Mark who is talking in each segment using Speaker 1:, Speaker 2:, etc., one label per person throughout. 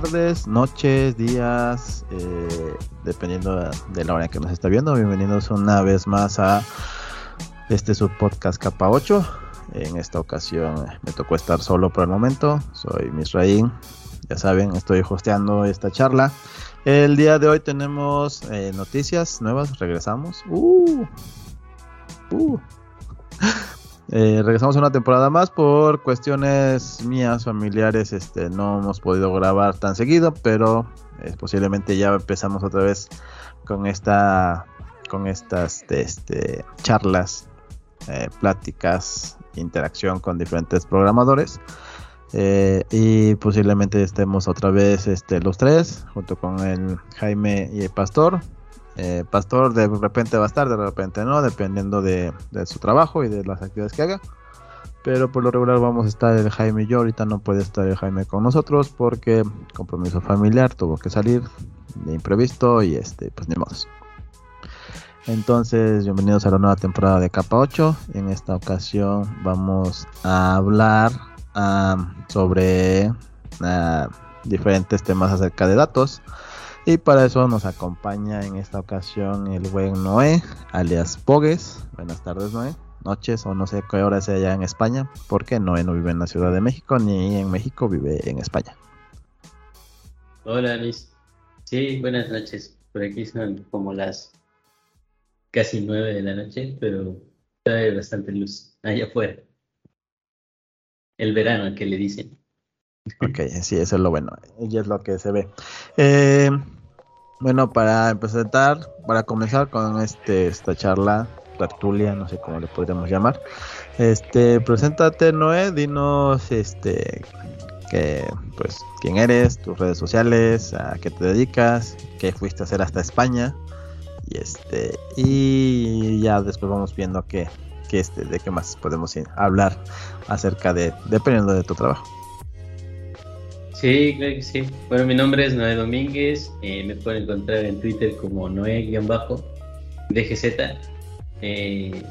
Speaker 1: tardes, noches, días, eh, dependiendo de la hora que nos está viendo. Bienvenidos una vez más a este subpodcast capa 8. En esta ocasión me tocó estar solo por el momento. Soy Misraín. Ya saben, estoy hosteando esta charla. El día de hoy tenemos eh, noticias nuevas. Regresamos. Uh, uh. Eh, regresamos a una temporada más por cuestiones mías familiares. Este, no hemos podido grabar tan seguido, pero eh, posiblemente ya empezamos otra vez con esta, con estas este, charlas, eh, pláticas, interacción con diferentes programadores. y posiblemente estemos otra vez este, los tres, junto con el Jaime y el Pastor, eh, Pastor de repente va a estar, de repente no, dependiendo de, su trabajo y de las actividades que haga. Pero por lo regular vamos a estar el Jaime y yo. Ahorita no puede estar el Jaime con nosotros porque compromiso familiar tuvo que salir de imprevisto y este, pues ni modo. Entonces, bienvenidos a la nueva temporada de Capa 8. En esta ocasión vamos a hablar sobre ah, diferentes temas acerca de datos. Y para eso nos acompaña en esta ocasión el buen Noé, alias Pogues. Buenas tardes, Noé. Noches o no sé qué hora sea allá en España, porque Noé no vive en la Ciudad de México ni en México, vive en España.
Speaker 2: Hola, Luis. Sí, buenas noches. Por aquí son como las casi nueve de la noche, pero hay bastante luz allá afuera. El verano que le dicen.
Speaker 1: Ok, sí, eso es lo bueno. Y es lo que se ve. Eh, bueno, para empezar, para comenzar con este esta charla, tertulia, no sé cómo le podríamos llamar. Este, preséntate, Noé, dinos este que pues quién eres, tus redes sociales, a qué te dedicas, qué fuiste a hacer hasta España y este y ya después vamos viendo qué, qué este de qué más podemos hablar acerca de dependiendo de tu trabajo.
Speaker 2: Sí, claro que sí. Bueno, mi nombre es Noé Domínguez. Eh, me pueden encontrar en Twitter como Noé-DGZ. Eh,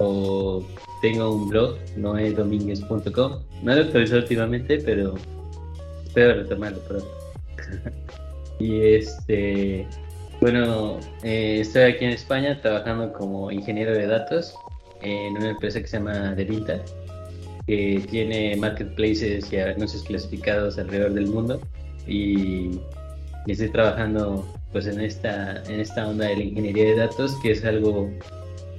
Speaker 2: o tengo un blog, noedomínguez.com. No lo actualizado últimamente, pero espero retomarlo pronto. y este. Bueno, eh, estoy aquí en España trabajando como ingeniero de datos en una empresa que se llama Devinta que tiene marketplaces y anuncios clasificados alrededor del mundo. Y, estoy trabajando pues en esta en esta onda de la ingeniería de datos que es algo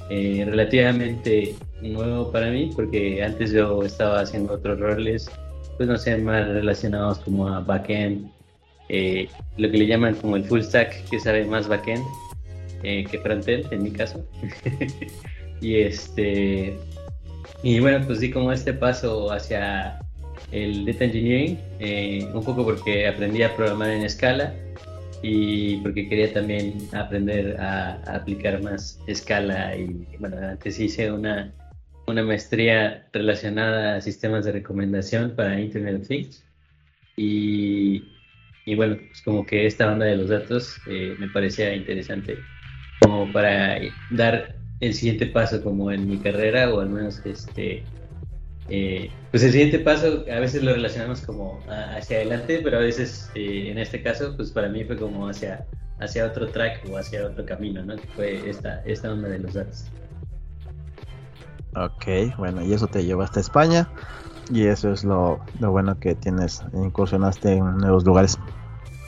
Speaker 2: eh, relativamente nuevo para mí porque antes yo estaba haciendo otros roles pues no sé más relacionados como a backend eh, lo que le llaman como el full stack que sabe más backend eh, que frontend en mi caso. Y este y bueno, pues sí, como este paso hacia el Data Engineering, eh, un poco porque aprendí a programar en escala y porque quería también aprender a, aplicar más escala. Y bueno, antes hice una, una maestría relacionada a sistemas de recomendación para Internet of Things. Y, y bueno, pues como que esta banda de los datos eh, me parecía interesante como para dar el siguiente paso como en mi carrera o al menos este eh, pues el siguiente paso a veces lo relacionamos como hacia adelante pero a veces eh, en este caso pues para mí fue como hacia hacia otro track o hacia otro camino no que fue esta esta onda de los datos.
Speaker 1: Ok, bueno, y eso te lleva hasta España y eso es lo, lo bueno que tienes, incursionaste en nuevos lugares.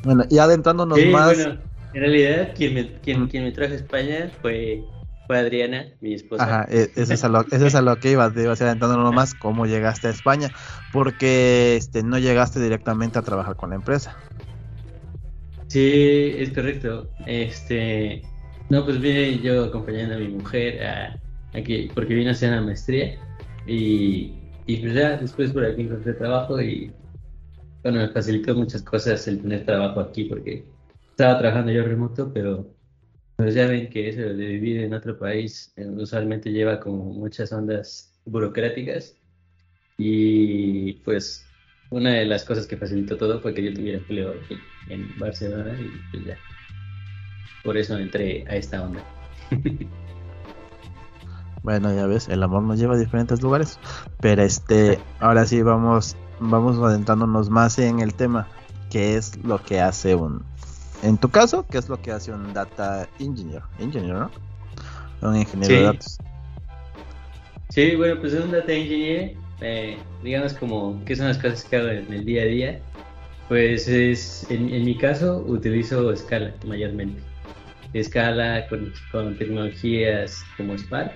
Speaker 1: Bueno, y adentrándonos más... Bueno,
Speaker 2: en realidad quien me, quien, quien me trajo a España fue fue Adriana, mi esposa.
Speaker 1: Ajá, e, eso es a lo, eso es a lo que ibas, te ibas adentrando más cómo llegaste a España, porque este no llegaste directamente a trabajar con la empresa.
Speaker 2: Sí, es correcto. Este, no, pues vine yo acompañando a mi mujer a, aquí, porque vine a hacer una maestría y, y pues ya después por aquí encontré trabajo y bueno, me facilitó muchas cosas el tener trabajo aquí porque estaba trabajando yo remoto, pero pues ya ven que eso de vivir en otro país eh, usualmente lleva como muchas ondas burocráticas y pues una de las cosas que facilitó todo fue que yo tuviera empleo en Barcelona y pues ya. Por eso entré a esta onda.
Speaker 1: Bueno, ya ves, el amor nos lleva a diferentes lugares. Pero este, ahora sí vamos, vamos adentrándonos más en el tema. ¿Qué es lo que hace un, en tu caso, qué es lo que hace un data engineer? Engineer, ¿no? Un ingeniero de datos.
Speaker 2: Sí, bueno, pues un data engineer, eh, digamos como, ¿qué son las cosas que hago en el día a día? Pues es, en, mi caso, utilizo Scala mayormente. Scala con, con tecnologías como Spark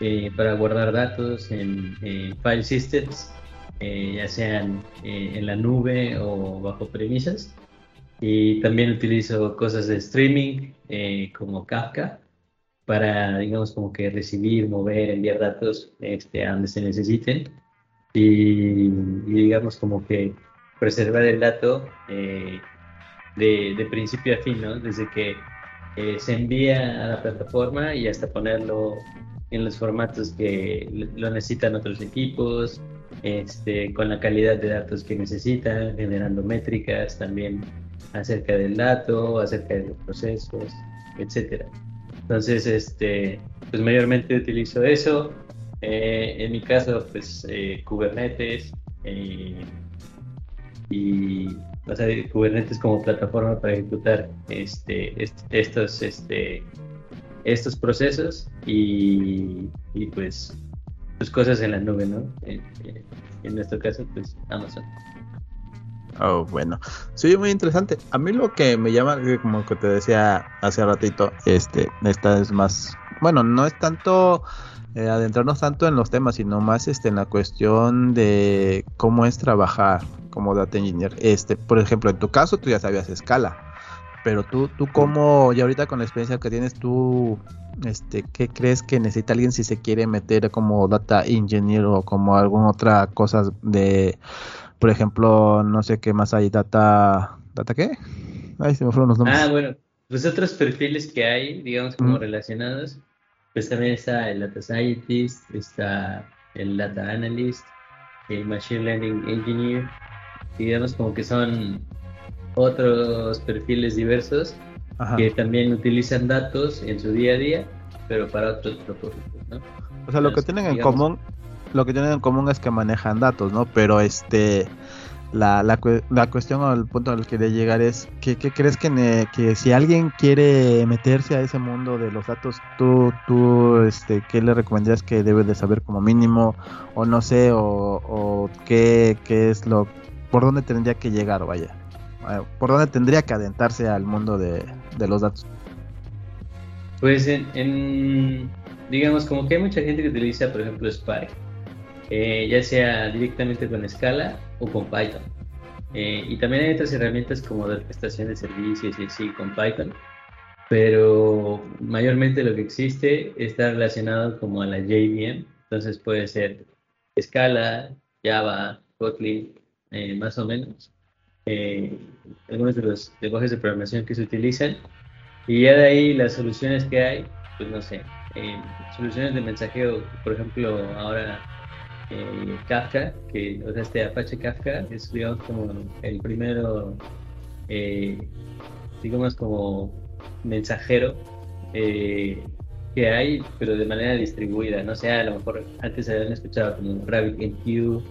Speaker 2: eh, para guardar datos en file systems, eh, ya sean eh, en la nube o bajo premisas. Y también utilizo cosas de streaming como Kafka para, digamos, como que recibir, mover, enviar datos este, a donde se necesiten. Y, digamos, como que preservar el dato de, de, principio a fin, ¿no? Desde que se envía a la plataforma y hasta ponerlo en los formatos que lo necesitan otros equipos, este, con la calidad de datos que necesitan, generando métricas también acerca del dato, acerca de los procesos, etcétera. Entonces, este, pues mayormente utilizo eso. Eh, en mi caso, pues eh, Kubernetes eh, y o sea, Kubernetes como plataforma para ejecutar este, estos este, estos procesos y, pues, pues cosas en la nube, ¿no? En, nuestro caso, pues Amazon.
Speaker 1: Oh, bueno. Sí, muy interesante. A mí lo que me llama, como que te decía hace ratito, este, esta es más, bueno, no es tanto eh, adentrarnos tanto en los temas, sino más este en la cuestión de cómo es trabajar como data engineer. Este, por ejemplo, en tu caso tú ya sabías escala pero tú, tú cómo, y ahorita con la experiencia que tienes, tú, este, ¿qué crees que necesita alguien si se quiere meter como data engineer o como alguna otra cosa de, por ejemplo, no sé qué más hay, data, ¿data qué?
Speaker 2: Ay, se me fueron los nombres. Ah, bueno, pues otros perfiles que hay, digamos, como relacionados, pues también está el data scientist, está el data analyst, el machine learning engineer, digamos como que son otros perfiles diversos que también utilizan datos en su día a día, pero para otros propósitos, ¿no?
Speaker 1: O sea, lo que tienen en común, lo que tienen en común es que manejan datos, ¿no? Pero este la, la, la cuestión o el punto al que quería llegar es que, crees que, que si alguien quiere meterse a ese mundo de los datos, tú, tú este, ¿qué le recomendarías que debe de saber como mínimo? O no sé, o, o qué, qué es lo, por dónde tendría que llegar, vaya. ¿Por dónde tendría que adentrarse al mundo de, los datos?
Speaker 2: Pues en, digamos, como que hay mucha gente que utiliza, por ejemplo, Spark, eh, ya sea directamente con Scala o con Python. Eh, y también hay otras herramientas como de prestación de servicios y así con Python, pero mayormente lo que existe está relacionado como a la JVM, entonces puede ser Scala, Java, Kotlin, más o menos eh, algunos de los lenguajes de programación que se utilizan. Y ya de ahí las soluciones que hay, pues no sé, eh, soluciones de mensajeo, por ejemplo, ahora eh, Kafka, que, o sea, este Apache Kafka es, digamos, como el primero, eh, digamos, como mensajero que hay, pero de manera distribuida. No sé, a lo mejor antes habían escuchado como RabbitMQ,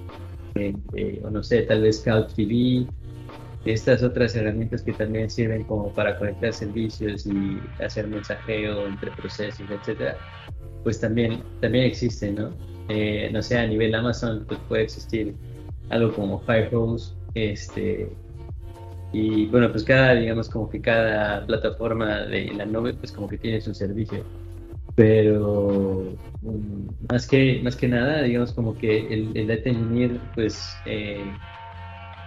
Speaker 2: o no sé, tal vez CloudTV, estas otras herramientas que también sirven como para conectar servicios y hacer mensajeo entre procesos, etcétera, pues también, también existen, ¿no? Eh, no sé, a nivel Amazon pues puede existir algo como Firehose, este, y bueno, pues cada, digamos, como que cada plataforma de la nube, pues como que tiene su servicio. Pero mm, más que, más que nada, digamos, como que el, data engineer, pues, eh,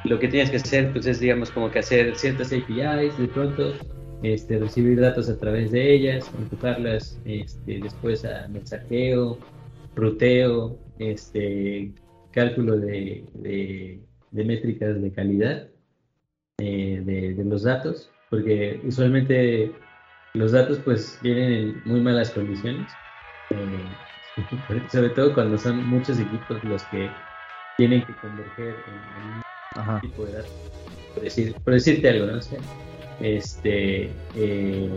Speaker 2: lo que tienes que hacer pues es digamos como que hacer ciertas APIs de pronto este, recibir datos a través de ellas empujarlas este, después a mensajeo ruteo este cálculo de, de, métricas de calidad eh, de, los datos porque usualmente los datos pues vienen en muy malas condiciones eh, sobre todo cuando son muchos equipos los que tienen que converger en Ajá. tipo de datos. Por, decir, por decirte algo, ¿no? este, eh,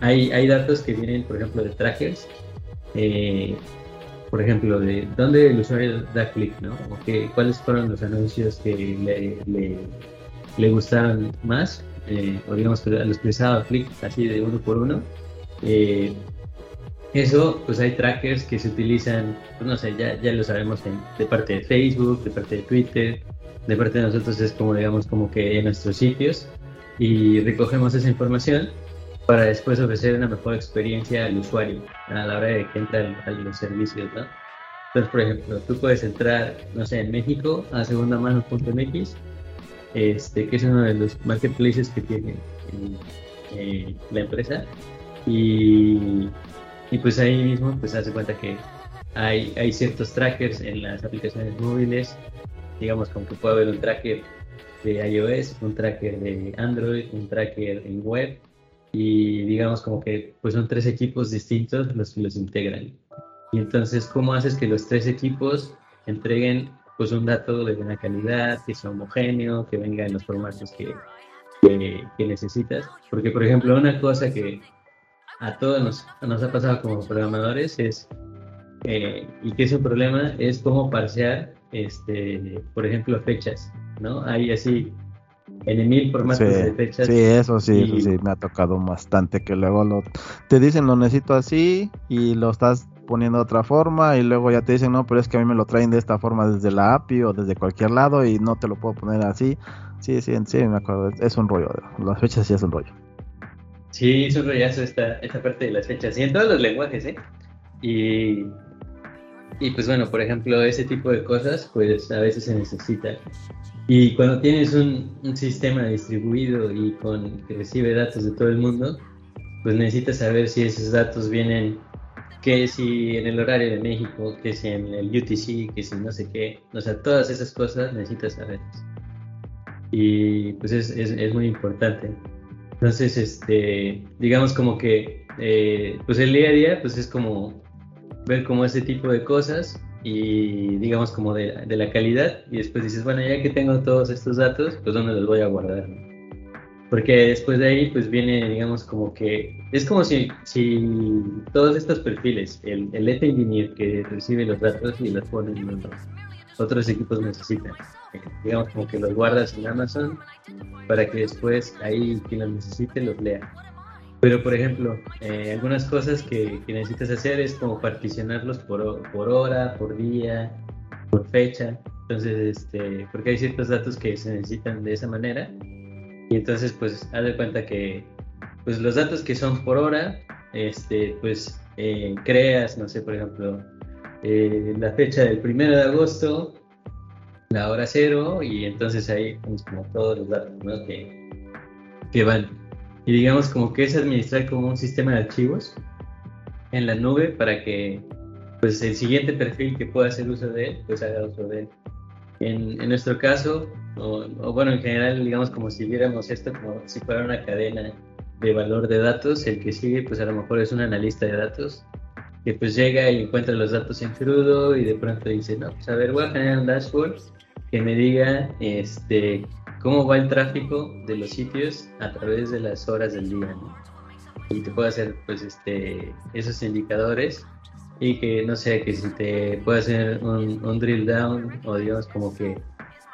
Speaker 2: hay, hay datos que vienen, por ejemplo, de trackers eh, por ejemplo, de dónde el usuario da clic, ¿no? O que, cuáles fueron los anuncios que le, le, gustaron más, eh, o digamos que los que les dado clic así de uno por uno. Eh, eso, pues hay trackers que se utilizan, pues no sé, ya, ya lo sabemos de parte de Facebook, de parte de Twitter, de parte de nosotros es como, digamos, como que en nuestros sitios y recogemos esa información para después ofrecer una mejor experiencia al usuario a la hora de que entra a los servicios. Entonces, por ejemplo, tú puedes entrar, no sé, en México a segundamano.mx, este, que es uno de los marketplaces que tiene eh, la empresa, y, y, pues ahí mismo, pues hace cuenta que hay, hay ciertos trackers en las aplicaciones móviles, digamos como que puede haber un tracker de iOS, un tracker de Android, un tracker en web, y digamos como que pues son tres equipos distintos los que los integran. Y entonces, ¿cómo haces que los tres equipos entreguen pues un dato de buena calidad, que sea homogéneo, que venga en los formatos que, que, necesitas? Porque, por ejemplo, una cosa que a todos nos, nos ha pasado como programadores es, eh, y que es un problema, es cómo parsear, este, por ejemplo, fechas, ¿no? Hay así en mil formatos de fechas.
Speaker 1: Sí, eso sí, eso sí, me ha tocado bastante que luego lo, te dicen lo necesito así y lo estás poniendo de otra forma y luego ya te dicen no, pero es que a mí me lo traen de esta forma desde la API o desde cualquier lado y no te lo puedo poner así. Sí, sí, sí, me acuerdo, es un rollo, las fechas sí es un rollo.
Speaker 2: Sí, es un rollazo esta, esta parte de las fechas y en todos los lenguajes, ¿eh? Y, y pues bueno, por ejemplo, ese tipo de cosas pues a veces se necesita. Y cuando tienes un, sistema distribuido y con que recibe datos de todo el mundo, pues necesitas saber si esos datos vienen, que si en el horario de México, que si en el UTC, que si no sé qué. O sea, todas esas cosas necesitas saber. Y pues es, es, muy importante. Entonces, este, digamos como que, eh, pues el día a día, pues es como ver como ese tipo de cosas y digamos como de, la calidad y después dices, bueno, ya que tengo todos estos datos, pues dónde los voy a guardar. Porque después de ahí pues viene, digamos, como que es como si, todos estos perfiles, el, el engineer que recibe los datos y los pone en los otros equipos necesitan. Digamos como que los guardas en Amazon para que después ahí quien los necesite los lea. Pero, por ejemplo, eh, algunas cosas que, necesitas hacer es como particionarlos por, por hora, por día, por fecha. Entonces, este, porque hay ciertos datos que se necesitan de esa manera. Y entonces, pues, haz de cuenta que pues, los datos que son por hora, este, pues, eh, creas, no sé, por ejemplo, eh, la fecha del primero de agosto, la hora cero, y entonces ahí tienes como todos los datos que, que van y digamos como que es administrar como un sistema de archivos en la nube para que pues el siguiente perfil que pueda hacer uso de él pues haga uso de él. En, en nuestro caso, o, bueno, en general, digamos como si viéramos esto como si fuera una cadena de valor de datos, el que sigue pues a lo mejor es un analista de datos que pues llega y encuentra los datos en crudo y de pronto dice, no, pues a ver, voy a generar un dashboard que me diga este cómo va el tráfico de los sitios a través de las horas del día, Y te puede hacer, pues, este, esos indicadores y que, no sé, que si te puede hacer un, drill down o digamos como que,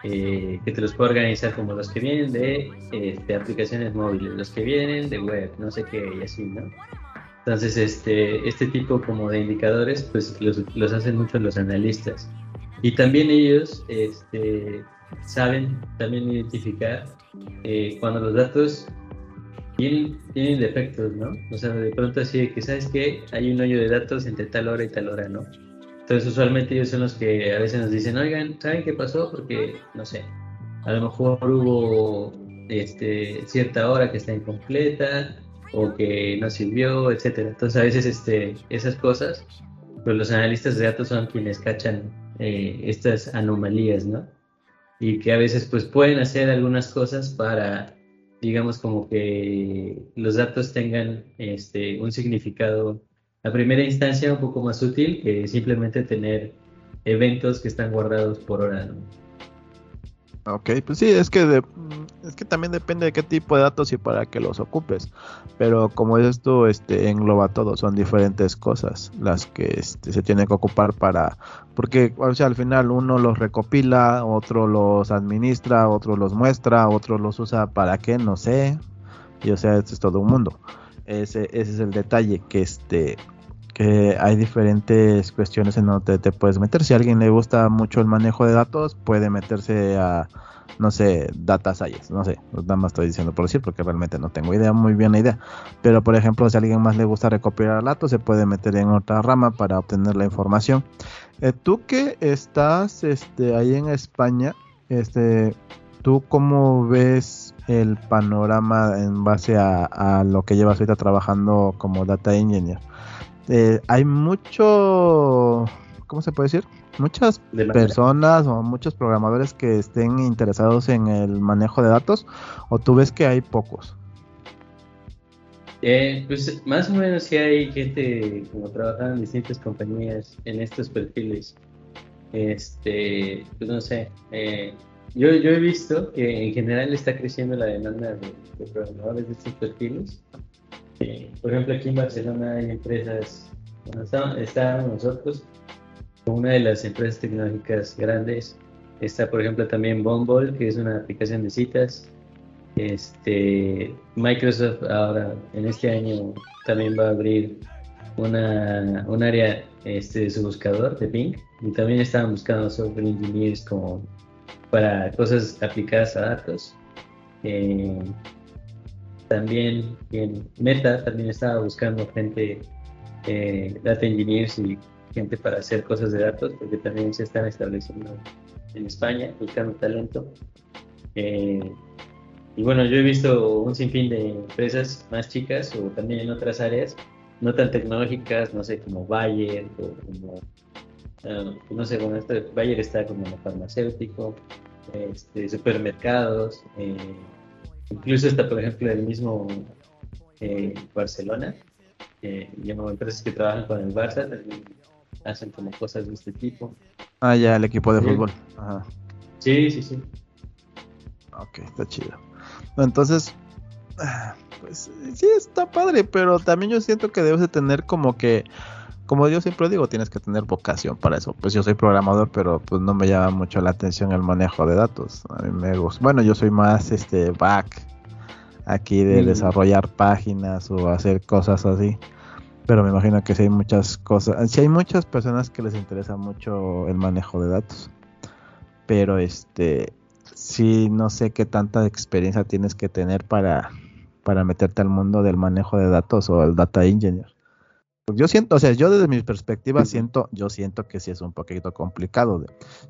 Speaker 2: eh, que te los puede organizar como los que vienen de, este, aplicaciones móviles, los que vienen de web, no sé qué, y así, ¿no? Entonces, este, este tipo como de indicadores, pues los, los hacen mucho los analistas. Y también ellos, este, saben también identificar eh, cuando los datos tienen, defectos, ¿no? O sea, de pronto así que, ¿sabes que Hay un hoyo de datos entre tal hora y tal hora, ¿no? Entonces, usualmente ellos son los que a veces nos dicen, oigan, ¿saben qué pasó? Porque, no sé, a lo mejor hubo este, cierta hora que está incompleta o que no sirvió, etcétera. Entonces, a veces este, esas cosas, pues los analistas de datos son quienes cachan eh, estas anomalías, ¿no? Y que a veces pues pueden hacer algunas cosas para, digamos, como que los datos tengan este, un significado a primera instancia un poco más útil que simplemente tener eventos que están guardados por hora.
Speaker 1: Ok, pues sí, es que mm, es que también depende de qué tipo de datos y para qué los ocupes. Pero como esto este engloba todo, son diferentes cosas las que este, se tienen que ocupar para porque o sea, al final uno los recopila, otro los administra, otro los muestra, otro los usa para qué, no sé. Y o sea, esto es todo un mundo. Ese, ese es el detalle que este que hay diferentes cuestiones en donde te puedes meter. Si a alguien le gusta mucho el manejo de datos, puede meterse a, no sé, data science, no sé, nada más estoy diciendo por decir porque realmente no tengo idea, muy bien la idea. Pero por ejemplo, si a alguien más le gusta recopilar datos, se puede meter en otra rama para obtener la información. Eh, tú que estás este, ahí en España, este, ¿tú cómo ves el panorama en base a, a lo que llevas ahorita trabajando como data engineer? Eh, hay mucho, ¿cómo se puede decir? Muchas personas o muchos programadores que estén interesados en el manejo de datos o tú ves que hay pocos.
Speaker 2: Eh, pues más o menos sí hay gente como trabajando en distintas compañías en estos perfiles. Este, pues no sé, eh, yo, yo he visto que en general está creciendo la demanda de, de programadores de estos perfiles por ejemplo, aquí en Barcelona hay empresas, bueno, estamos nosotros, una de las empresas tecnológicas grandes. Está, por ejemplo, también Bumble, que es una aplicación de citas. Este, Microsoft ahora, en este año, también va a abrir una, un área este, de su buscador de Bing. Y también estaban buscando software engineers como para cosas aplicadas a datos. Eh, también en Meta también estaba buscando gente, eh, data engineers y gente para hacer cosas de datos, porque también se están estableciendo en España, buscando talento. Eh, y bueno, yo he visto un sinfín de empresas más chicas o también en otras áreas, no tan tecnológicas, no sé, como Bayer o como, ah, no sé, bueno, este, Bayer está como en farmacéutico, este, supermercados, eh, Incluso está, por ejemplo, el mismo eh, Barcelona. Eh, empresas que trabajan con el Barça también hacen como cosas de este tipo.
Speaker 1: Ah, ya, el equipo de fútbol. Ajá.
Speaker 2: Sí, sí, sí.
Speaker 1: Ok, está chido. Entonces, pues sí, está padre, pero también yo siento que debes de tener como que como yo siempre digo, tienes que tener vocación para eso. Pues yo soy programador, pero pues no me llama mucho la atención el manejo de datos. A mí me gusta. Bueno, yo soy más este back aquí de mm. desarrollar páginas o hacer cosas así. Pero me imagino que si hay muchas cosas, si hay muchas personas que les interesa mucho el manejo de datos. Pero este sí no sé qué tanta experiencia tienes que tener para para meterte al mundo del manejo de datos o el data engineer. Yo siento, o sea, yo desde mi perspectiva siento, yo siento que sí es un poquito complicado.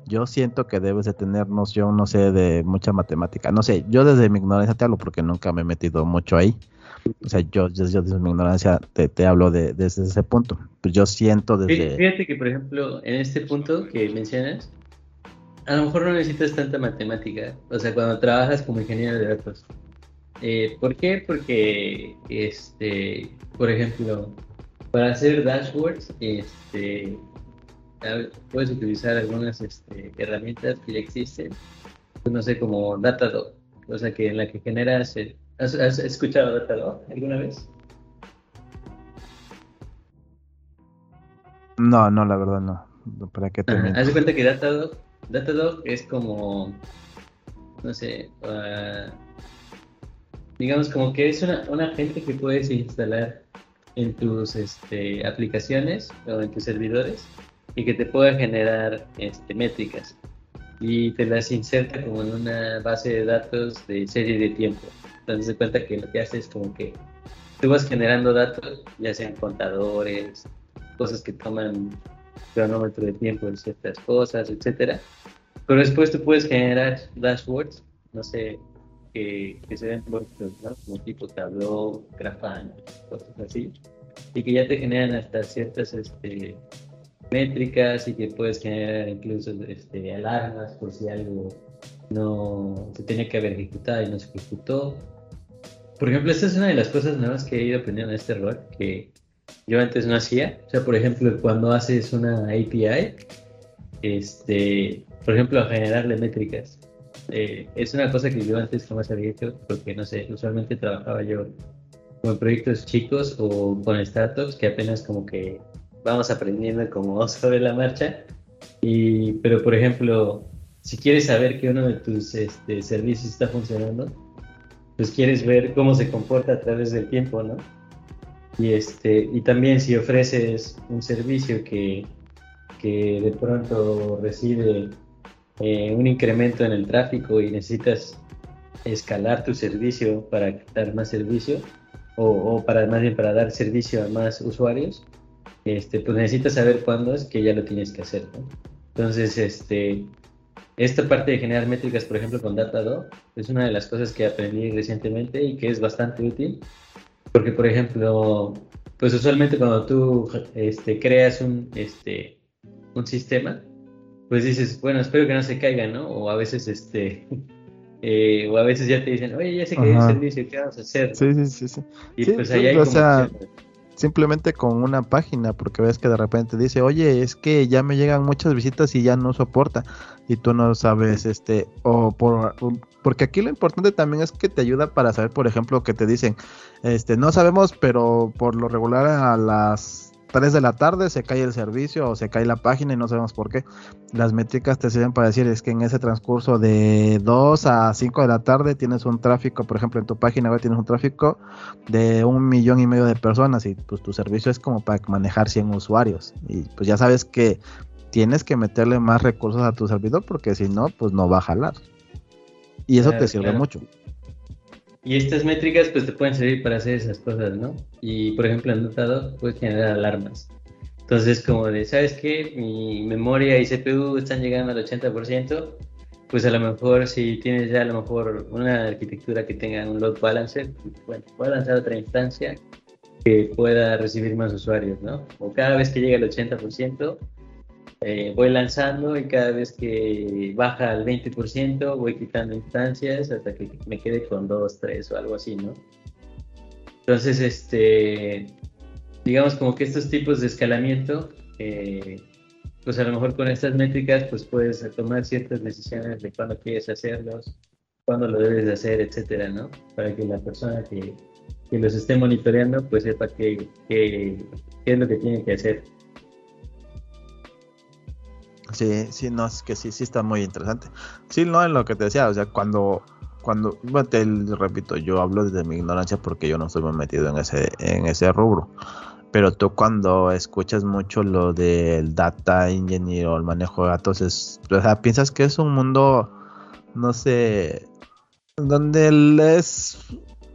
Speaker 1: Yo siento que debes de tener noción, no sé, de mucha matemática. No sé, yo desde mi ignorancia te hablo porque nunca me he metido mucho ahí. O sea, yo, yo, desde mi ignorancia te, te hablo de, desde ese punto. Pues yo siento desde...
Speaker 2: Fíjate que, por ejemplo, en este punto que mencionas, a lo mejor no necesitas tanta matemática. O sea, cuando trabajas como ingeniero de datos. Eh, ¿Por qué? Porque, este, por ejemplo, para hacer dashboards, este, puedes utilizar algunas este, herramientas que ya existen, pues, no sé, como Datadog, o sea, que en la que generas... ¿has, escuchado Datadog alguna vez?
Speaker 1: No, no, la verdad no. ¿Para qué te
Speaker 2: Haz de cuenta que Datadog, Datadog es como, no sé, uh, digamos como que es una, una gente que puedes instalar en tus este, aplicaciones o en tus servidores y que te pueda generar este, métricas y te las inserta como en una base de datos de serie de tiempo. Entonces se cuenta que lo que hace es como que tú vas generando datos, ya sean contadores, cosas que toman cronómetro de tiempo en ciertas cosas, etcétera. Pero después tú puedes generar dashboards, no sé, que, se ven como tipo Tableau, Grafana, cosas así, y que ya te generan hasta ciertas este, métricas y que puedes generar incluso este, alarmas por si algo no se tenía que haber ejecutado y no se ejecutó. Por ejemplo, esta es una de las cosas nuevas que he ido aprendiendo en este rol que yo antes no hacía. O sea, por ejemplo, cuando haces una API, este, por ejemplo, generarle métricas eh, es una cosa que yo antes jamás había hecho, porque no sé, usualmente trabajaba yo con proyectos chicos o con startups que apenas como que vamos aprendiendo como sobre la marcha. Y, pero por ejemplo, si quieres saber que uno de tus este, servicios está funcionando, pues quieres ver cómo se comporta a través del tiempo, ¿no? Y, este, y también si ofreces un servicio que, que de pronto recibe eh, un incremento en el tráfico y necesitas escalar tu servicio para dar más servicio o, para más bien para dar servicio a más usuarios, este, pues necesitas saber cuándo es que ya lo tienes que hacer. Entonces, este, esta parte de generar métricas, por ejemplo, con Datadog, es una de las cosas que aprendí recientemente y que es bastante útil, porque, por ejemplo, pues usualmente cuando tú este, creas un, este, un sistema, pues dices, bueno, espero que no se caiga, ¿no? O a veces, este, eh, o a veces ya te dicen, oye, ya se cayó el servicio, ¿qué vamos a hacer?
Speaker 1: Sí, sí, sí, sí.
Speaker 2: Y
Speaker 1: sí,
Speaker 2: pues hay
Speaker 1: o
Speaker 2: como
Speaker 1: sea,
Speaker 2: opciones.
Speaker 1: simplemente con una página, porque ves que de repente dice, oye, es que ya me llegan muchas visitas y ya no soporta, y tú no sabes, este, o por, porque aquí lo importante también es que te ayuda para saber, por ejemplo, que te dicen, este, no sabemos, pero por lo regular a las 3 de la tarde se cae el servicio o se cae la página y no sabemos por qué. Las métricas te sirven para decir es que en ese transcurso de 2 a 5 de la tarde tienes un tráfico, por ejemplo, en tu página web tienes un tráfico de un millón y medio de personas y pues tu servicio es como para manejar 100 usuarios y pues ya sabes que tienes que meterle más recursos a tu servidor porque si no, pues no va a jalar. Y eso
Speaker 2: Claro,
Speaker 1: te sirve
Speaker 2: claro.
Speaker 1: mucho.
Speaker 2: Y estas métricas pues te pueden servir para hacer esas cosas, ¿no? Y por ejemplo en Datadog puedes generar alarmas. Entonces como de, ¿sabes qué? Mi memoria y CPU están llegando al 80%, pues a lo mejor si tienes ya a lo mejor una arquitectura que tenga un load balancer, bueno, a lanzar otra instancia que pueda recibir más usuarios, ¿no? O cada vez que llega al 80%, eh, voy lanzando y cada vez que baja al 20% voy quitando instancias hasta que me quede con 2, 3 o algo así, ¿no? Entonces, este, digamos como que estos tipos de escalamiento, eh, pues a lo mejor con estas métricas pues puedes tomar ciertas decisiones de cuándo quieres hacerlos, cuándo lo debes de hacer, etcétera, ¿no? Para que la persona que, que los esté monitoreando pues sepa qué, es lo que tiene que hacer.
Speaker 1: Sí, sí, no, es que sí, sí está muy interesante. Sí, no, en lo que te decía, o sea, cuando, cuando, te repito, yo hablo desde mi ignorancia porque yo no estoy metido en ese, en ese rubro. Pero tú cuando escuchas mucho lo del data engineer o el manejo de datos, es, o sea, piensas que es un mundo, no sé, donde es,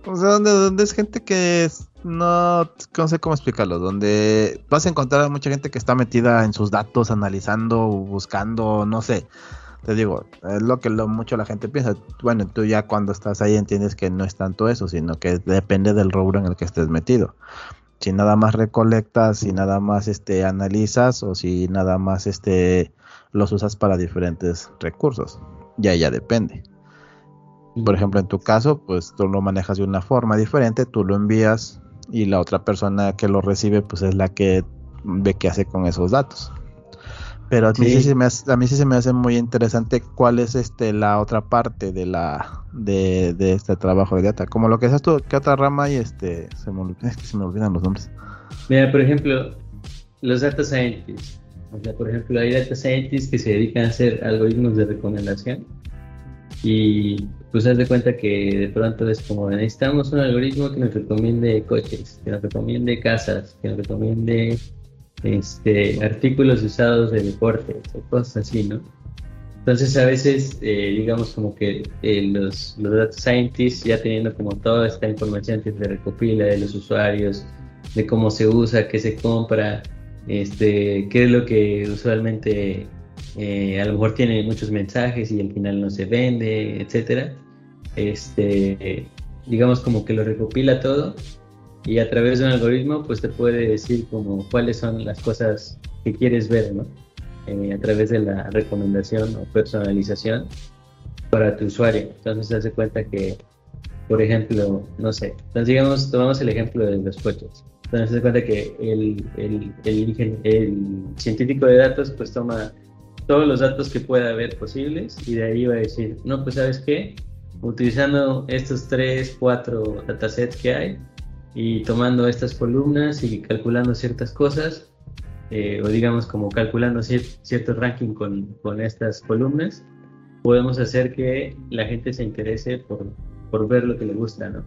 Speaker 1: o sea, donde, donde es gente que es- no, no sé cómo explicarlo, donde vas a encontrar a mucha gente que está metida en sus datos, analizando, buscando, no sé. Te digo, es lo que lo, mucho la gente piensa. Bueno, tú ya cuando estás ahí entiendes que no es tanto eso, sino que depende del rubro en el que estés metido. Si nada más recolectas, si nada más este analizas o si nada más este los usas para diferentes recursos. Ya ya depende. Por ejemplo, en tu caso, pues tú lo manejas de una forma diferente, tú lo envías y la otra persona que lo recibe, pues es la que ve qué hace con esos datos. Pero a mí, sí.
Speaker 2: Sí.
Speaker 1: se me hace, a mí sí se me hace muy interesante cuál es este la otra parte de la de, de este trabajo de data. Como lo que haces tú, ¿qué otra rama hay? Este, se me, es que se me olvidan los nombres.
Speaker 2: Mira, por ejemplo, los data scientists. O sea, por ejemplo, hay data scientists que se dedican a hacer algoritmos de recomendación. Y pues haz de cuenta que de pronto es como necesitamos un algoritmo que nos recomiende coches, que nos recomiende casas, que nos recomiende este, artículos usados de deportes o cosas así, ¿no? Entonces a veces, eh, digamos como que eh, los, los data scientists ya teniendo como toda esta información que se recopila de los usuarios, de cómo se usa, qué se compra, este, qué es lo que usualmente eh, a lo mejor tiene muchos mensajes y al final no se vende, etcétera. Este, digamos como que lo recopila todo y a través de un algoritmo pues te puede decir como cuáles son las cosas que quieres ver, ¿no? Eh, a través de la recomendación o personalización para tu usuario. Entonces se hace cuenta que, por ejemplo, no sé, entonces digamos, tomamos el ejemplo de los coches. Entonces se cuenta que el, el, el, el científico de datos pues toma todos los datos que pueda haber posibles y de ahí va a decir, no, pues sabes qué, utilizando estos tres, cuatro datasets que hay y tomando estas columnas y calculando ciertas cosas, eh, o digamos como calculando cierto ranking con, con, estas columnas, podemos hacer que la gente se interese por, por ver lo que le gusta, ¿no?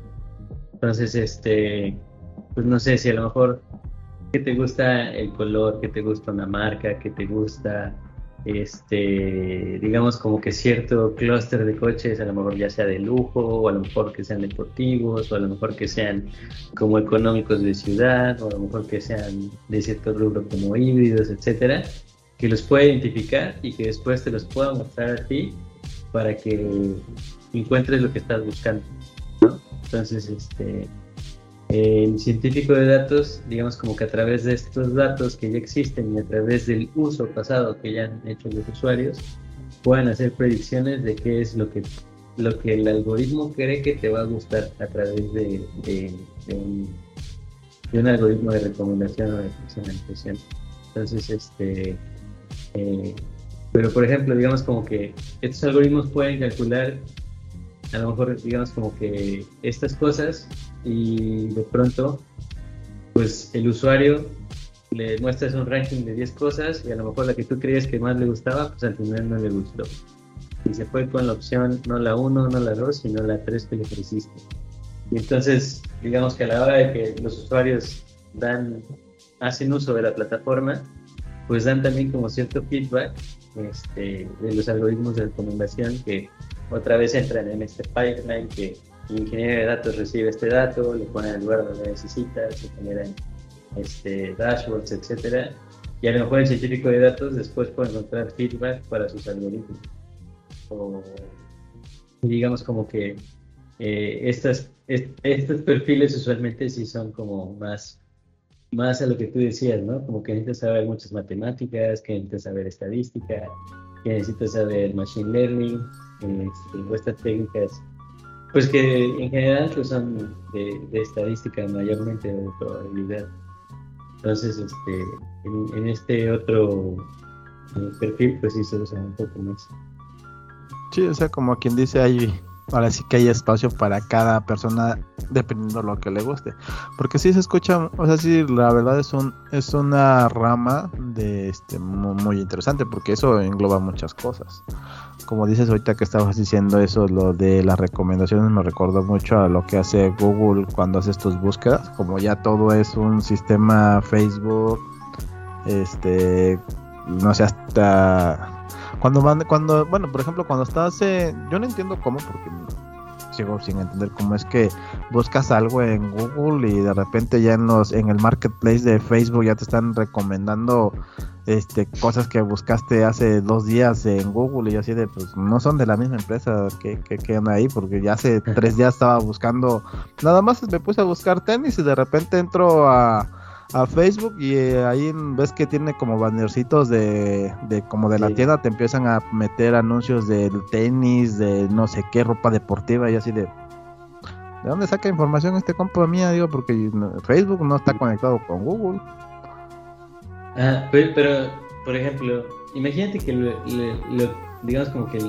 Speaker 2: Entonces, este, pues no sé si a lo mejor que te gusta el color, que te gusta una marca, que te gusta este, digamos como que cierto clúster de coches, a lo mejor ya sea de lujo, o a lo mejor que sean deportivos, o a lo mejor que sean como económicos de ciudad, o a lo mejor que sean de cierto rubro como híbridos, etcétera, que los pueda identificar y que después te los pueda mostrar a ti para que encuentres lo que estás buscando, Entonces, este, el científico de datos, digamos como que a través de estos datos que ya existen y a través del uso pasado que ya han hecho los usuarios, puedan hacer predicciones de qué es lo que, lo que el algoritmo cree que te va a gustar a través de, de, un, algoritmo de recomendación o de personalización. Entonces, este, eh, pero por ejemplo, digamos como que estos algoritmos pueden calcular a lo mejor digamos como que estas cosas y de pronto pues el usuario le muestras un ranking de 10 cosas y a lo mejor la que tú creías que más le gustaba pues al final no le gustó. Y se fue con la opción no la 1, no la 2 sino la 3 que le ofreciste. Y entonces digamos que a la hora de que los usuarios dan hacen uso de la plataforma pues dan también como cierto feedback este, de los algoritmos de recomendación que otra vez entran en este pipeline que el ingeniero de datos recibe este dato, le pone el lugar donde necesita, se generan este, dashboards, etcétera, y a lo mejor el científico de datos después puede encontrar feedback para sus algoritmos. O digamos como que eh, estas, estos perfiles usualmente sí son como más, más a lo que tú decías, ¿no? Como que necesitas saber muchas matemáticas, que necesitas saber estadística, que necesitas saber machine learning, estas técnicas, pues que en general pues son de, estadística mayormente de probabilidad. Entonces, este, en, este otro eh, perfil, pues sí se usa un poco más.
Speaker 1: Sí, o sea, como quien dice, hay ahora sí que hay espacio para cada persona dependiendo de lo que le guste. Porque si se escucha, o sea, sí, la verdad es un es una rama de este muy, interesante porque eso engloba muchas cosas. Como dices ahorita que estabas diciendo eso, lo de las recomendaciones me recordó mucho a lo que hace Google cuando hace tus búsquedas, como ya todo es un sistema Facebook, este, no sé, hasta cuando van, cuando, bueno, por ejemplo, cuando estás, eh, yo no entiendo cómo, porque sigo sin entender cómo es que buscas algo en Google y de repente ya en los, en el marketplace de Facebook ya te están recomendando este cosas que buscaste hace dos días en Google y así de pues no son de la misma empresa que, que quedan ahí porque ya hace tres días estaba buscando nada más me puse a buscar tenis y de repente entro a a Facebook y eh, ahí ves que tiene como bannercitos de, de como de la tienda, te empiezan a meter anuncios del tenis, de no sé qué, ropa deportiva y así de... ¿De dónde saca información este compa mía? Digo, porque Facebook no está conectado con Google.
Speaker 2: Ah, pero, por ejemplo, imagínate que lo, digamos como que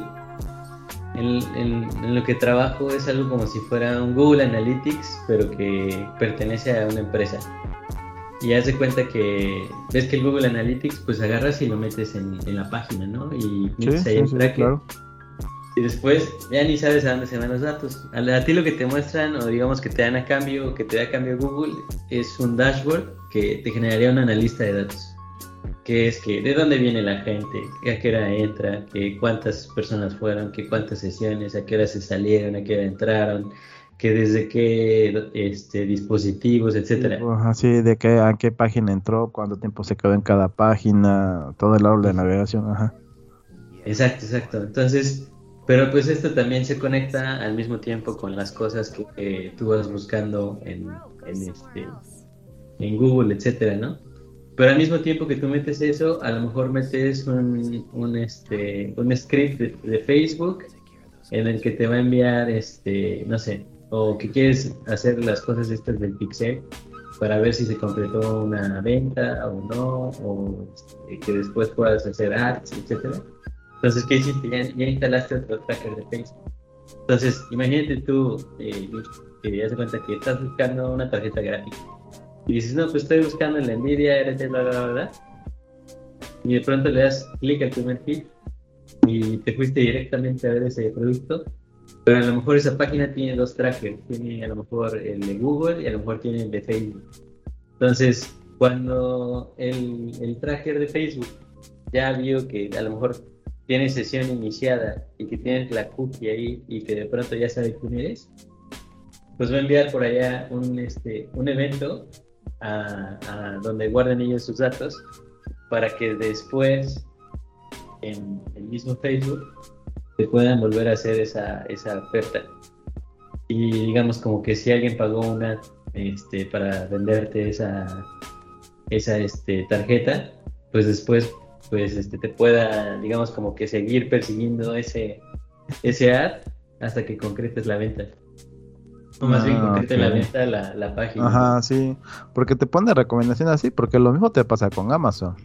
Speaker 2: en lo que trabajo es algo como si fuera un Google Analytics, pero que pertenece a una empresa. Y haz de cuenta que ves que el Google Analytics, pues agarras y lo metes en, la página, ¿no? Y metes ahí Claro. Y después ya ni sabes a dónde se van los datos. A, ti lo que te muestran, o digamos que te dan a cambio, o que te da a cambio Google, es un dashboard que te generaría un analista de datos. Que es que de dónde viene la gente, a qué hora entra, que cuántas personas fueron, que cuántas sesiones, a qué hora se salieron, a qué hora entraron, que desde qué este, dispositivos, etcétera.
Speaker 1: Así de qué, a qué página entró, cuánto tiempo se quedó en cada página, todo el árbol de navegación, ajá.
Speaker 2: Exacto, exacto. Entonces, pero pues esto también se conecta al mismo tiempo con las cosas que, tú vas buscando en, en, este, en Google, etcétera, ¿no? Pero al mismo tiempo que tú metes eso, a lo mejor metes un, un, este, un script de, de Facebook en el que te va a enviar, este, no sé, o que quieres hacer las cosas estas del pixel para ver si se completó una venta o no, o este, que después puedas hacer ads, etcétera. Entonces, ¿qué hiciste? Ya, ya instalaste otro tracker de Facebook. Entonces, imagínate tú, eh, que ya se cuenta que estás buscando una tarjeta gráfica. Y dices, no, pues estoy buscando en la Nvidia, RT, bla, bla, bla, Y de pronto le das clic al primer feed y te fuiste directamente a ver ese producto. Pero a lo mejor esa página tiene dos trackers. Tiene a lo mejor el de Google y a lo mejor tiene el de Facebook. Entonces, cuando el, el tracker de Facebook ya vio que a lo mejor tienes sesión iniciada y que tienes la cookie ahí y que de pronto ya sabe quién eres, pues va a enviar por allá un, este, un evento a, donde guarden ellos sus datos para que después en el mismo Facebook te puedan volver a hacer esa, esa oferta. Y digamos como que si alguien pagó una este, para venderte esa, esa este, tarjeta, pues después pues este te pueda, digamos, como que seguir persiguiendo ese, ese ad hasta que concretes la venta. O más bien ah, concrete la venta la, la página.
Speaker 1: Ajá, sí. Porque te pone recomendación así, porque lo mismo te pasa con Amazon.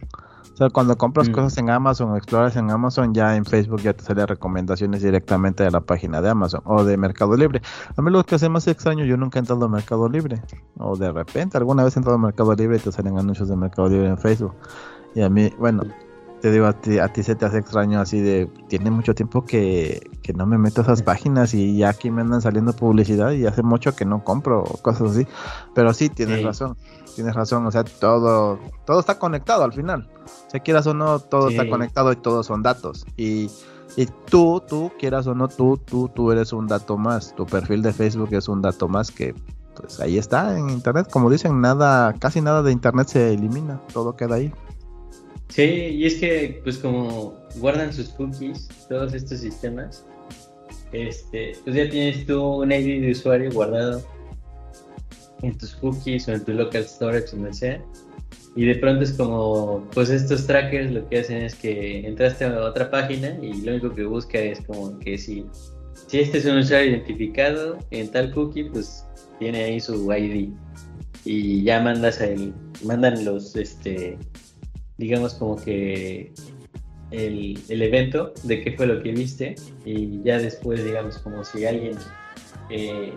Speaker 1: O sea, cuando compras mm. cosas en Amazon o exploras en Amazon, ya en Facebook ya te salen recomendaciones directamente de la página de Amazon o de Mercado Libre. A mí lo que hace más extraño, yo nunca he entrado a Mercado Libre. O de repente, alguna vez he entrado a Mercado Libre y te salen anuncios de Mercado Libre en Facebook. Y a mí, bueno, te digo, a ti, a ti se te hace extraño así de, tiene mucho tiempo que, no me meto a esas páginas y ya aquí me andan saliendo publicidad y hace mucho que no compro cosas así. Pero sí, tienes razón, tienes razón, o sea, todo, todo está conectado al final. Si quieras o no, todo está conectado y todos son datos. Y, y tú, tú, quieras o no, tú, tú, tú eres un dato más. Tu perfil de Facebook es un dato más que pues ahí está en internet. Como dicen, nada, casi nada de internet se elimina, todo queda ahí.
Speaker 2: Sí, y es que pues como guardan sus cookies todos estos sistemas, este, pues ya tienes tú un ID de usuario guardado en tus cookies o en tu local storage, donde sea. Y de pronto es como, pues estos trackers lo que hacen es que entraste a otra página y lo único que busca es como que si, si este es un usuario identificado en tal cookie, pues tiene ahí su ID. Y ya mandas el, mandan los, este, digamos como que el, el, evento de qué fue lo que viste y ya después digamos como si alguien eh,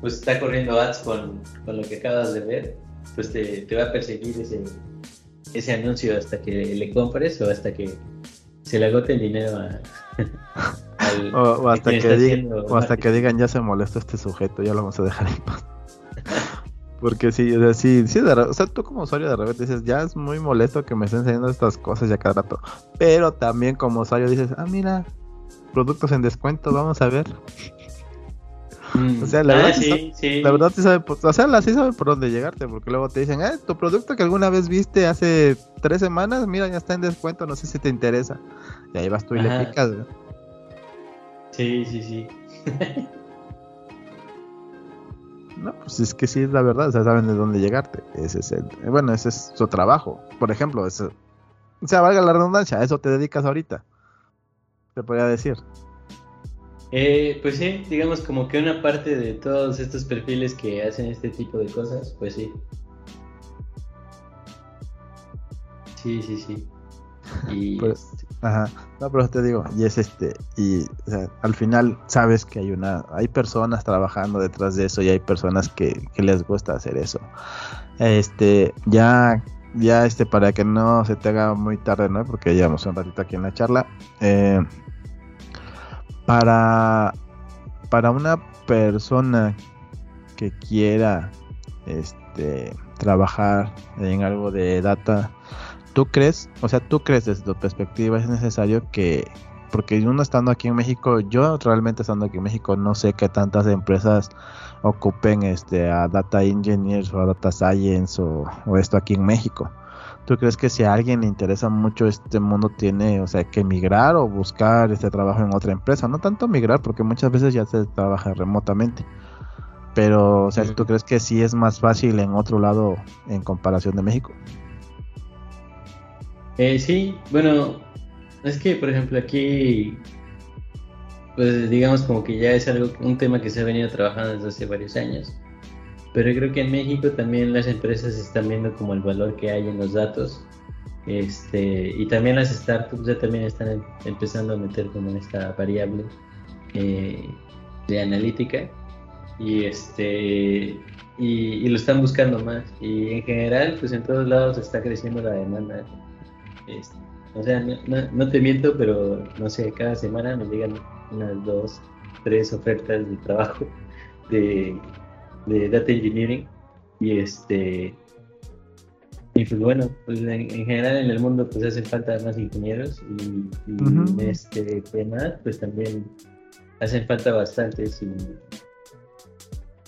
Speaker 2: pues está corriendo ads con, con, lo que acabas de ver pues te, te, va a perseguir ese, ese anuncio hasta que le compres o hasta que se le agote el dinero a,
Speaker 1: al, o, hasta que, o hasta que digan ya se molestó este sujeto ya lo vamos a dejar en paz porque sí, o sea, sí, sí, o sea, tú como usuario de repente dices, ya es muy molesto que me estén enseñando estas cosas ya cada rato. Pero también como usuario dices, ah, mira, productos en descuento, vamos a ver. Mm. O sea, la, ah, verdad, sí, sí. la verdad sí sabe, o sea, la sí sabe por dónde llegarte, porque luego te dicen, eh, tu producto que alguna vez viste hace tres semanas, mira, ya está en descuento, no sé si te interesa. Y ahí vas tú y le picas.
Speaker 2: Sí, sí, sí.
Speaker 1: No, pues es que sí es la verdad, o sea, saben de dónde llegarte. Ese es el, bueno, ese es su trabajo. Por ejemplo, eso, o sea, valga la redundancia, a eso te dedicas ahorita. Te podría decir.
Speaker 2: Eh, pues sí, digamos como que una parte de todos estos perfiles que hacen este tipo de cosas, pues sí. Sí, sí, sí. Y
Speaker 1: pues, ajá. No, pero te digo, y es este, y al final sabes que hay una, hay personas trabajando detrás de eso y hay personas que, les gusta hacer eso. Este, ya, ya este, para que no se te haga muy tarde, ¿no? Porque llevamos un ratito aquí en la charla. Eh, para, para una persona que quiera este, trabajar en algo de data, ¿Tú crees, o sea, tú crees desde tu perspectiva es necesario que, porque uno estando aquí en México, yo realmente estando aquí en México no sé qué tantas empresas ocupen este a data engineers o a data science o, esto aquí en México. ¿Tú crees que si a alguien le interesa mucho este mundo tiene, o sea, que migrar o buscar este trabajo en otra empresa? No tanto migrar, porque muchas veces ya se trabaja remotamente. Pero, o sea, ¿tú crees que sí es más fácil en otro lado en comparación de México?
Speaker 2: Eh, sí, bueno, es que por ejemplo aquí, pues digamos como que ya es algo, un tema que se ha venido trabajando desde hace varios años. pero creo que en México también las empresas están viendo como el valor que hay en los datos este, y también las startups ya también están em, empezando a meter como esta variable eh, de analítica y este y, lo están buscando más y en general pues en todos lados está creciendo la demanda este, o sea no, te miento pero no sé cada semana me llegan unas dos tres ofertas de trabajo de, de data engineering y este y pues bueno, pues en, general en el mundo pues hacen falta más ingenieros y, en este tema pues también hacen falta bastantes y,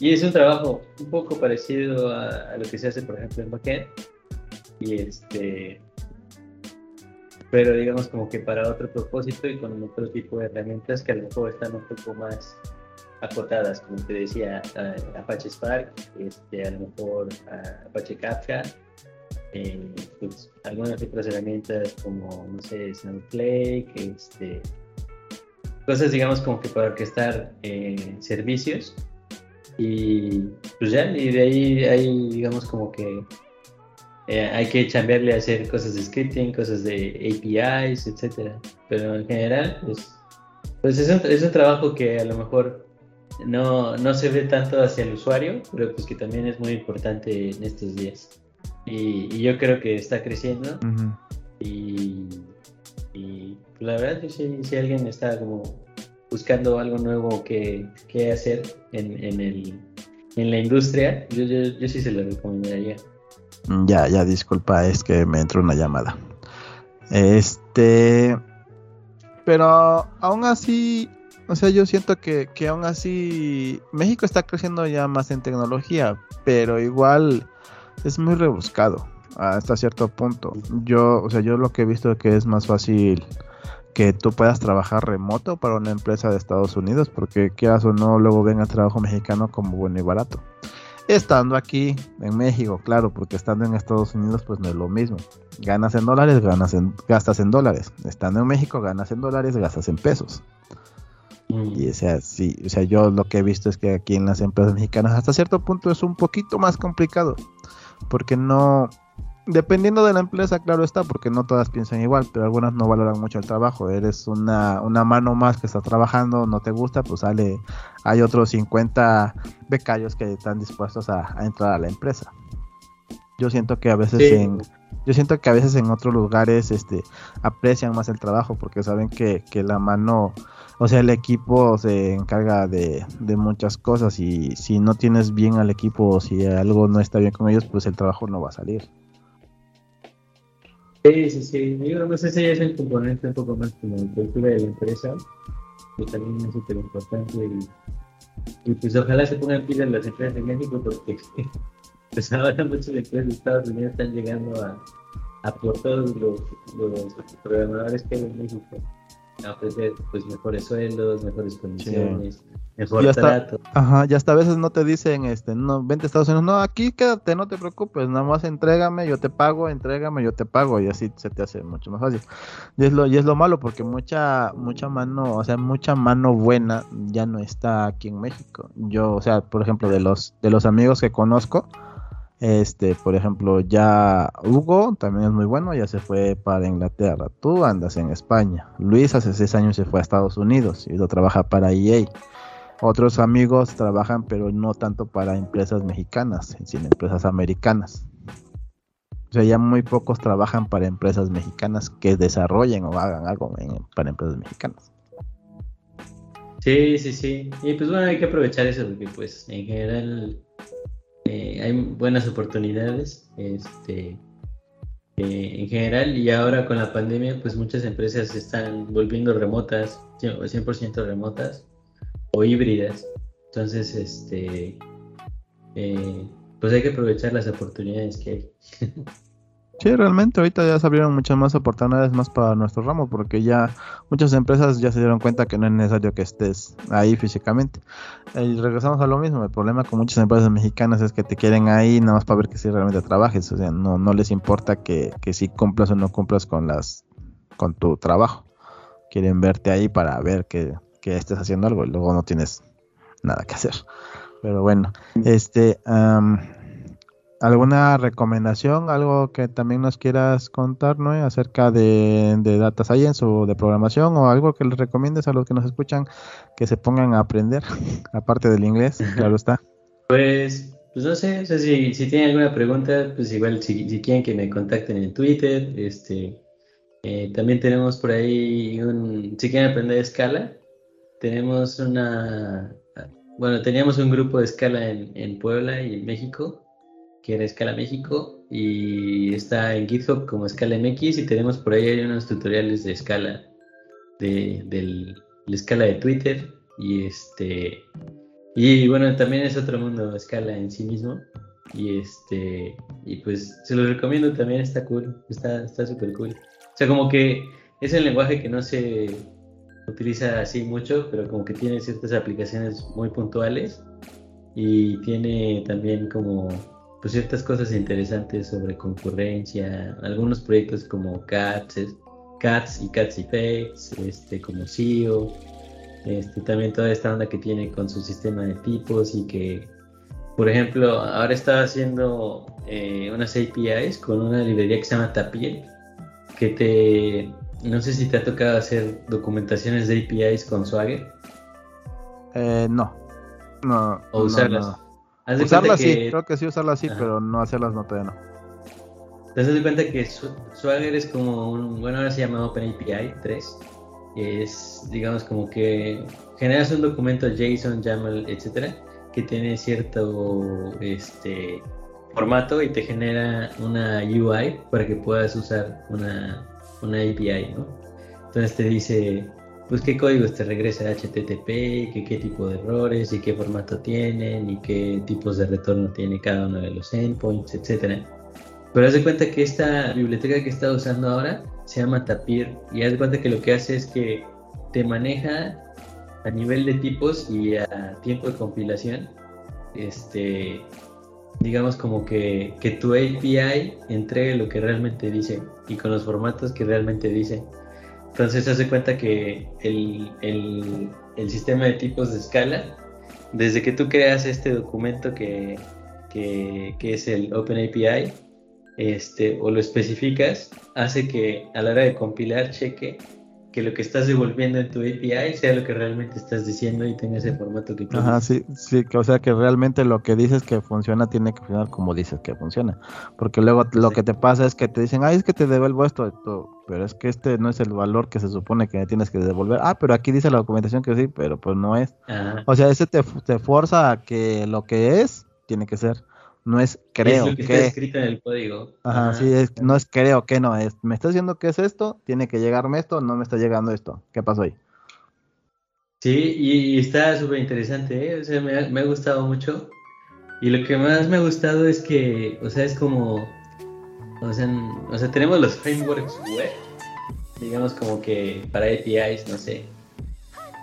Speaker 2: y, es un trabajo un poco parecido a, lo que se hace por ejemplo en backend y este pero digamos como que para otro propósito y con otro tipo de herramientas que a lo mejor están un poco más acotadas, como te decía, Apache Spark, este, a lo mejor Apache Kafka, pues, algunas otras herramientas como, no sé, Snowflake, este, cosas digamos como que para orquestar eh, servicios. Y pues ya, y de ahí hay digamos como que eh, hay que chambearle a hacer cosas de scripting, cosas de APIs, etcétera, pero en general pues, pues es, un, es un trabajo que a lo mejor no, no se ve tanto hacia el usuario, pero pues que también es muy importante en estos días. Y, yo creo que está creciendo. Y, la verdad que si, alguien está como buscando algo nuevo que, hacer en, en, el, en la industria, yo, yo, sí se lo recomendaría.
Speaker 1: Ya, ya, disculpa, es que me entró una llamada. Este, pero aún así, o sea, yo siento que, que aún así México está creciendo ya más en tecnología, pero igual es muy rebuscado hasta cierto punto. Yo, o sea, yo lo que he visto es que es más fácil que tú puedas trabajar remoto para una empresa de Estados Unidos, porque quieras o no, luego ven el trabajo mexicano como bueno y barato. Estando aquí en México, claro, porque estando en Estados Unidos, pues no es lo mismo. Ganas en dólares, ganas en, gastas en dólares. Estando en México, ganas en dólares, gastas en pesos. Mm. Y o sea, sí, o sea, yo lo que he visto es que aquí en las empresas mexicanas hasta cierto punto es un poquito más complicado porque no, dependiendo de la empresa, claro está, porque no todas piensan igual, pero algunas no valoran mucho el trabajo. Eres una, una mano más que está trabajando, no te gusta, pues sale, hay otros 50 becarios que están dispuestos a, entrar a la empresa. Yo siento que a veces en yo siento que a veces en otros lugares este aprecian más el trabajo porque saben que, que la mano o sea, el equipo se encarga de, muchas cosas y si no tienes bien al equipo o si algo no está bien con ellos, pues el trabajo no va a salir.
Speaker 2: Sí, sí, sí. Yo no sé si es el componente un poco más como cultura de la empresa, que también es súper importante y, pues ojalá se pongan pilas las empresas de México porque pues ahora muchas empresas de Estados Unidos están llegando a, a por todos los, los programadores que hay en México ofrecer pues mejores sueldos, mejores condiciones, mejor trato.
Speaker 1: Ajá, y hasta a veces no te dicen, este, no, vente a Estados Unidos, no, aquí quédate, no te preocupes, nada más entrégame, yo te pago, entrégame, yo te pago, y así se te hace mucho más fácil. Y es lo, y es lo malo, porque mucha, mucha mano, o sea, mucha mano buena ya no está aquí en México. Yo, o sea, por ejemplo, de los, de los amigos que conozco, este, por ejemplo, ya Hugo también es muy bueno, ya se fue para Inglaterra. Tú andas en España. Luis hace seis años se fue a Estados Unidos y lo trabaja para EA. Otros amigos trabajan, pero no tanto para empresas mexicanas, sino empresas americanas. O sea, ya muy pocos trabajan para empresas mexicanas que desarrollen o hagan algo para empresas mexicanas.
Speaker 2: Sí, sí, sí. Y pues bueno, hay que aprovechar eso porque pues en general eh, hay buenas oportunidades este, eh, en general y ahora con la pandemia pues muchas empresas están volviendo remotas, 100% remotas o híbridas. Entonces, este, eh, pues hay que aprovechar las oportunidades que hay.
Speaker 1: Sí, realmente ahorita ya se abrieron muchas más oportunidades más para nuestro ramo porque ya muchas empresas ya se dieron cuenta que no es necesario que estés ahí físicamente. Y regresamos a lo mismo, el problema con muchas empresas mexicanas es que te quieren ahí nada más para ver que si realmente trabajes, o sea, no, no les importa que, que si cumplas o no cumplas con las con tu trabajo. Quieren verte ahí para ver que, que estés haciendo algo y luego no tienes nada que hacer. Pero bueno, este, ¿alguna recomendación, algo que también nos quieras contar, ¿no? Acerca de, de data science o de programación o algo que les recomiendes a los que nos escuchan que se pongan a aprender, aparte del inglés, claro está.
Speaker 2: Pues, pues no sé, si, si tienen alguna pregunta, pues igual si, quieren que me contacten en Twitter, este, eh, también tenemos por ahí un, si quieren aprender escala, tenemos una, bueno, teníamos un grupo de escala en, en Puebla y en México, que era Escala México, y está en GitHub como Escala MX, y tenemos por ahí unos tutoriales de escala, de, del, la escala de Twitter, y este, y bueno, también es otro mundo escala en sí mismo, y este, y pues se lo recomiendo también, está cool, está súper cool. O sea, como que es el lenguaje que no se utiliza así mucho, pero como que tiene ciertas aplicaciones muy puntuales y tiene también como pues ciertas cosas interesantes sobre concurrencia, algunos proyectos como CATS, CATS y CATS Effects, este, como SEO, este, también toda esta onda que tiene con su sistema de tipos y que, por ejemplo, ahora está haciendo eh, unas APIs con una librería que se llama Tapir, que te no sé si te ha tocado hacer documentaciones de APIs con Swagger.
Speaker 1: Eh, no. No.
Speaker 2: O usarlas.
Speaker 1: No, Usarlas sí, creo que sí usarlas sí, pero no hacerlas no todavía no.
Speaker 2: Te das cuenta que Swagger es como un, bueno, ahora se llama OpenAPI 3. Es, digamos, como que generas un documento JSON, YAML, etcétera, que tiene cierto este, formato y te genera una UI para que puedas usar una, una API, ¿no? Entonces te dice, pues qué códigos te regresa HTTP, que qué tipo de errores y qué formato tienen y qué tipos de retorno tiene cada uno de los endpoints, etcétera. Pero haz de cuenta que esta biblioteca que está usando ahora se llama Tapir y haz de cuenta que lo que hace es que te maneja a nivel de tipos y a tiempo de compilación este digamos como que, que tu API entregue lo que realmente dice y con los formatos que realmente dice. Entonces se hace cuenta que el, el, sistema de tipos de escala, desde que tú creas este documento que, que, que es el OpenAPI, este, o lo especificas, hace que a la hora de compilar cheque que lo que estás devolviendo en tu API sea lo que realmente estás diciendo y tenga ese formato que
Speaker 1: Ajá, sí, sí, o sea que realmente lo que dices que funciona tiene que funcionar como dices que funciona. Porque luego lo que te pasa es que te dicen, ay, es que te devuelvo esto, pero es que este no es el valor que se supone que tienes que devolver. Ah, pero aquí dice la documentación que sí, pero pues no es. O sea, ese te, te fuerza a que lo que es, tiene que ser no es creo
Speaker 2: es lo que, está escrito en el código.
Speaker 1: Ajá, sí, es, no es creo que no es. Me está diciendo que es esto, tiene que llegarme esto, no me está llegando esto. ¿Qué pasó ahí?
Speaker 2: Sí, y, está súper interesante, ¿eh? o sea, me ha, me ha, gustado mucho. Y lo que más me ha gustado es que, o sea, es como, o sea, o sea tenemos los frameworks web, digamos como que para APIs, no sé,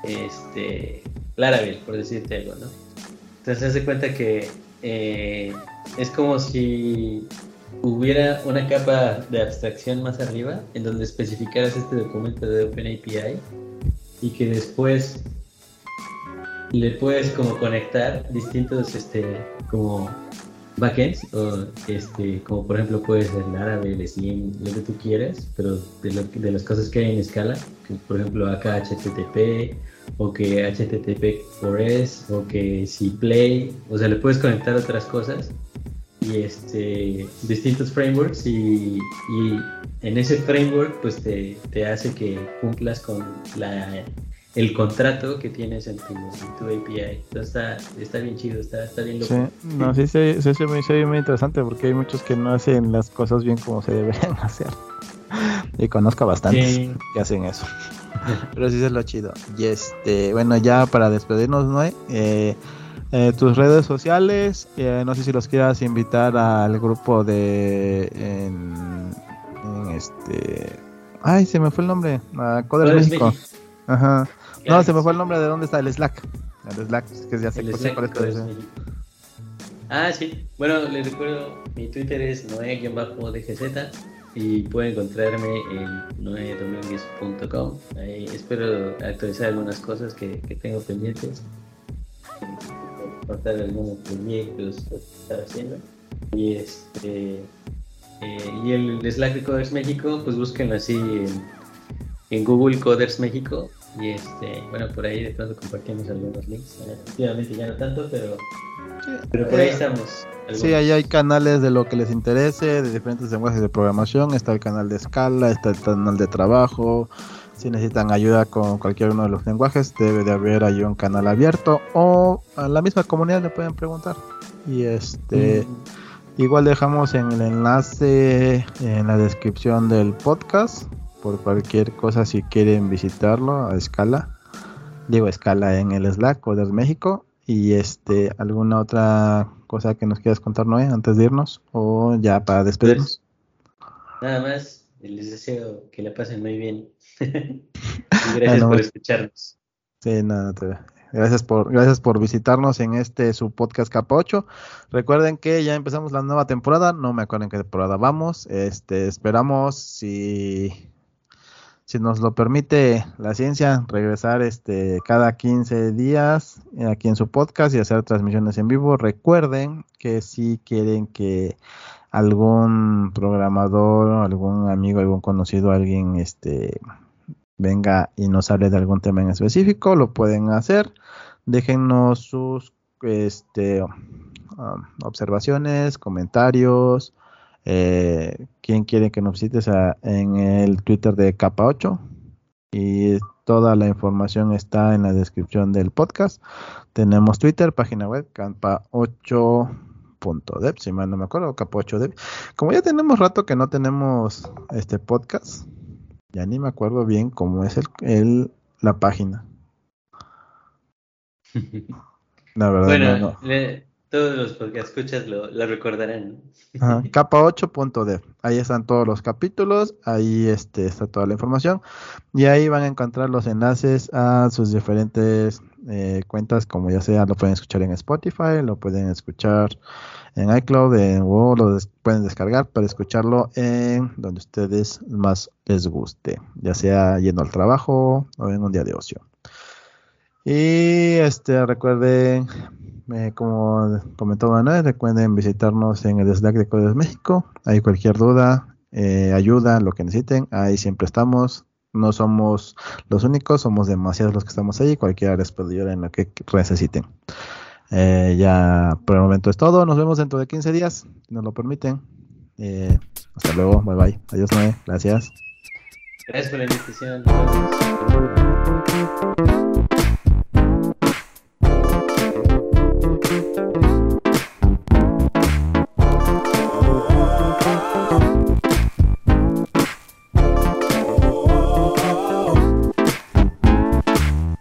Speaker 2: este, Laravel, por decirte algo, ¿no? Entonces, se cuenta que eh, es como si hubiera una capa de abstracción más arriba en donde especificaras este documento de OpenAPI y que después le puedes como conectar distintos este como backends o este como por ejemplo puede ser Laravel, Slim, lo que tú quieras, pero de, de las cosas que hay en escala, por ejemplo acá HTTP o que HTTP 4S o que si Play, o sea, le puedes conectar otras cosas y este distintos frameworks y, y en ese framework pues te, te, hace que cumplas con la, el contrato que tienes en tu, tu API. Entonces está, está bien chido, está, está bien loco.
Speaker 1: Sí, no, sí, sí, sí, sí, muy, muy interesante porque hay muchos que no hacen las cosas bien como se deberían hacer. Y conozco bastantes que hacen eso. Pero sí es lo chido. Y este, bueno, ya para despedirnos, Noé, eh, eh, tus redes sociales, eh, no sé si los quieras invitar al grupo de en, este ay se me fue el nombre a Coder México. ajá. No se me fue el nombre de dónde está el Slack. El Slack que ya se
Speaker 2: ah sí. Bueno les recuerdo mi Twitter es noé-dgz y pueden encontrarme en noedominguez.com. Ahí espero actualizar algunas cosas que, que tengo pendientes compartir algunos proyectos que estar haciendo. Y este eh, y el Slack de Coders México, pues búsquenlo así en, Google Coders México. Y este, bueno, por ahí de pronto compartimos algunos links. Efectivamente ya no tanto, pero, pero por ahí eh, estamos.
Speaker 1: Sí, ahí hay canales de lo que les interese, de diferentes lenguajes de programación. Está el canal de escala, está el canal de trabajo. Si necesitan ayuda con cualquier uno de los lenguajes, debe de haber ahí un canal abierto o a la misma comunidad le pueden preguntar. Y este. Mm. Igual dejamos en el enlace en la descripción del podcast por cualquier cosa si quieren visitarlo a escala. Digo escala en el Slack Coders México y este alguna otra cosa que nos quieras contar Noé antes de irnos o ya para despedirnos.
Speaker 2: Pues, nada más, les deseo que la pasen muy bien. gracias por escucharnos.
Speaker 1: Sí, nada, te Gracias por, gracias por visitarnos en este su podcast Capa 8. Recuerden que ya empezamos la nueva temporada, no me acuerdo en qué temporada vamos. Este, esperamos si si nos lo permite la ciencia regresar este cada 15 días aquí en su podcast y hacer transmisiones en vivo. Recuerden que si quieren que algún programador, algún amigo, algún conocido, alguien este venga y nos hable de algún tema en específico, lo pueden hacer. Déjennos sus este, um, observaciones, comentarios. Eh, quién quiere que nos visites en el Twitter de Capa 8 y toda la información está en la descripción del podcast. Tenemos Twitter, página web, capa 8.dev, si mal no me acuerdo, capa 8dev. Como ya tenemos rato que no tenemos este podcast, ya ni me acuerdo bien cómo es el, la página.
Speaker 2: La verdad, bueno, todos los que escuchas lo, recordarán.
Speaker 1: capa 8.dev. Ahí están todos los capítulos, ahí este, está toda la información y ahí van a encontrar los enlaces a sus diferentes eh, cuentas, como ya sea, lo pueden escuchar en Spotify, lo pueden escuchar en iCloud en, o lo pueden descargar para escucharlo en donde ustedes más les guste, ya sea yendo al trabajo o en un día de ocio. Y este recuerden, eh, como comentó Manuel, recuerden visitarnos en el Slack de Codes México. Hay cualquier duda, eh, ayuda, lo que necesiten, ahí siempre estamos. No somos los únicos, somos demasiados los que estamos ahí. Cualquiera les puede ayudar en lo que necesiten. Eh, ya por el momento es todo. Nos vemos dentro de 15 días, si nos lo permiten. Hasta luego, bye bye. Adiós, Noé. Gracias.
Speaker 2: Gracias por la invitación.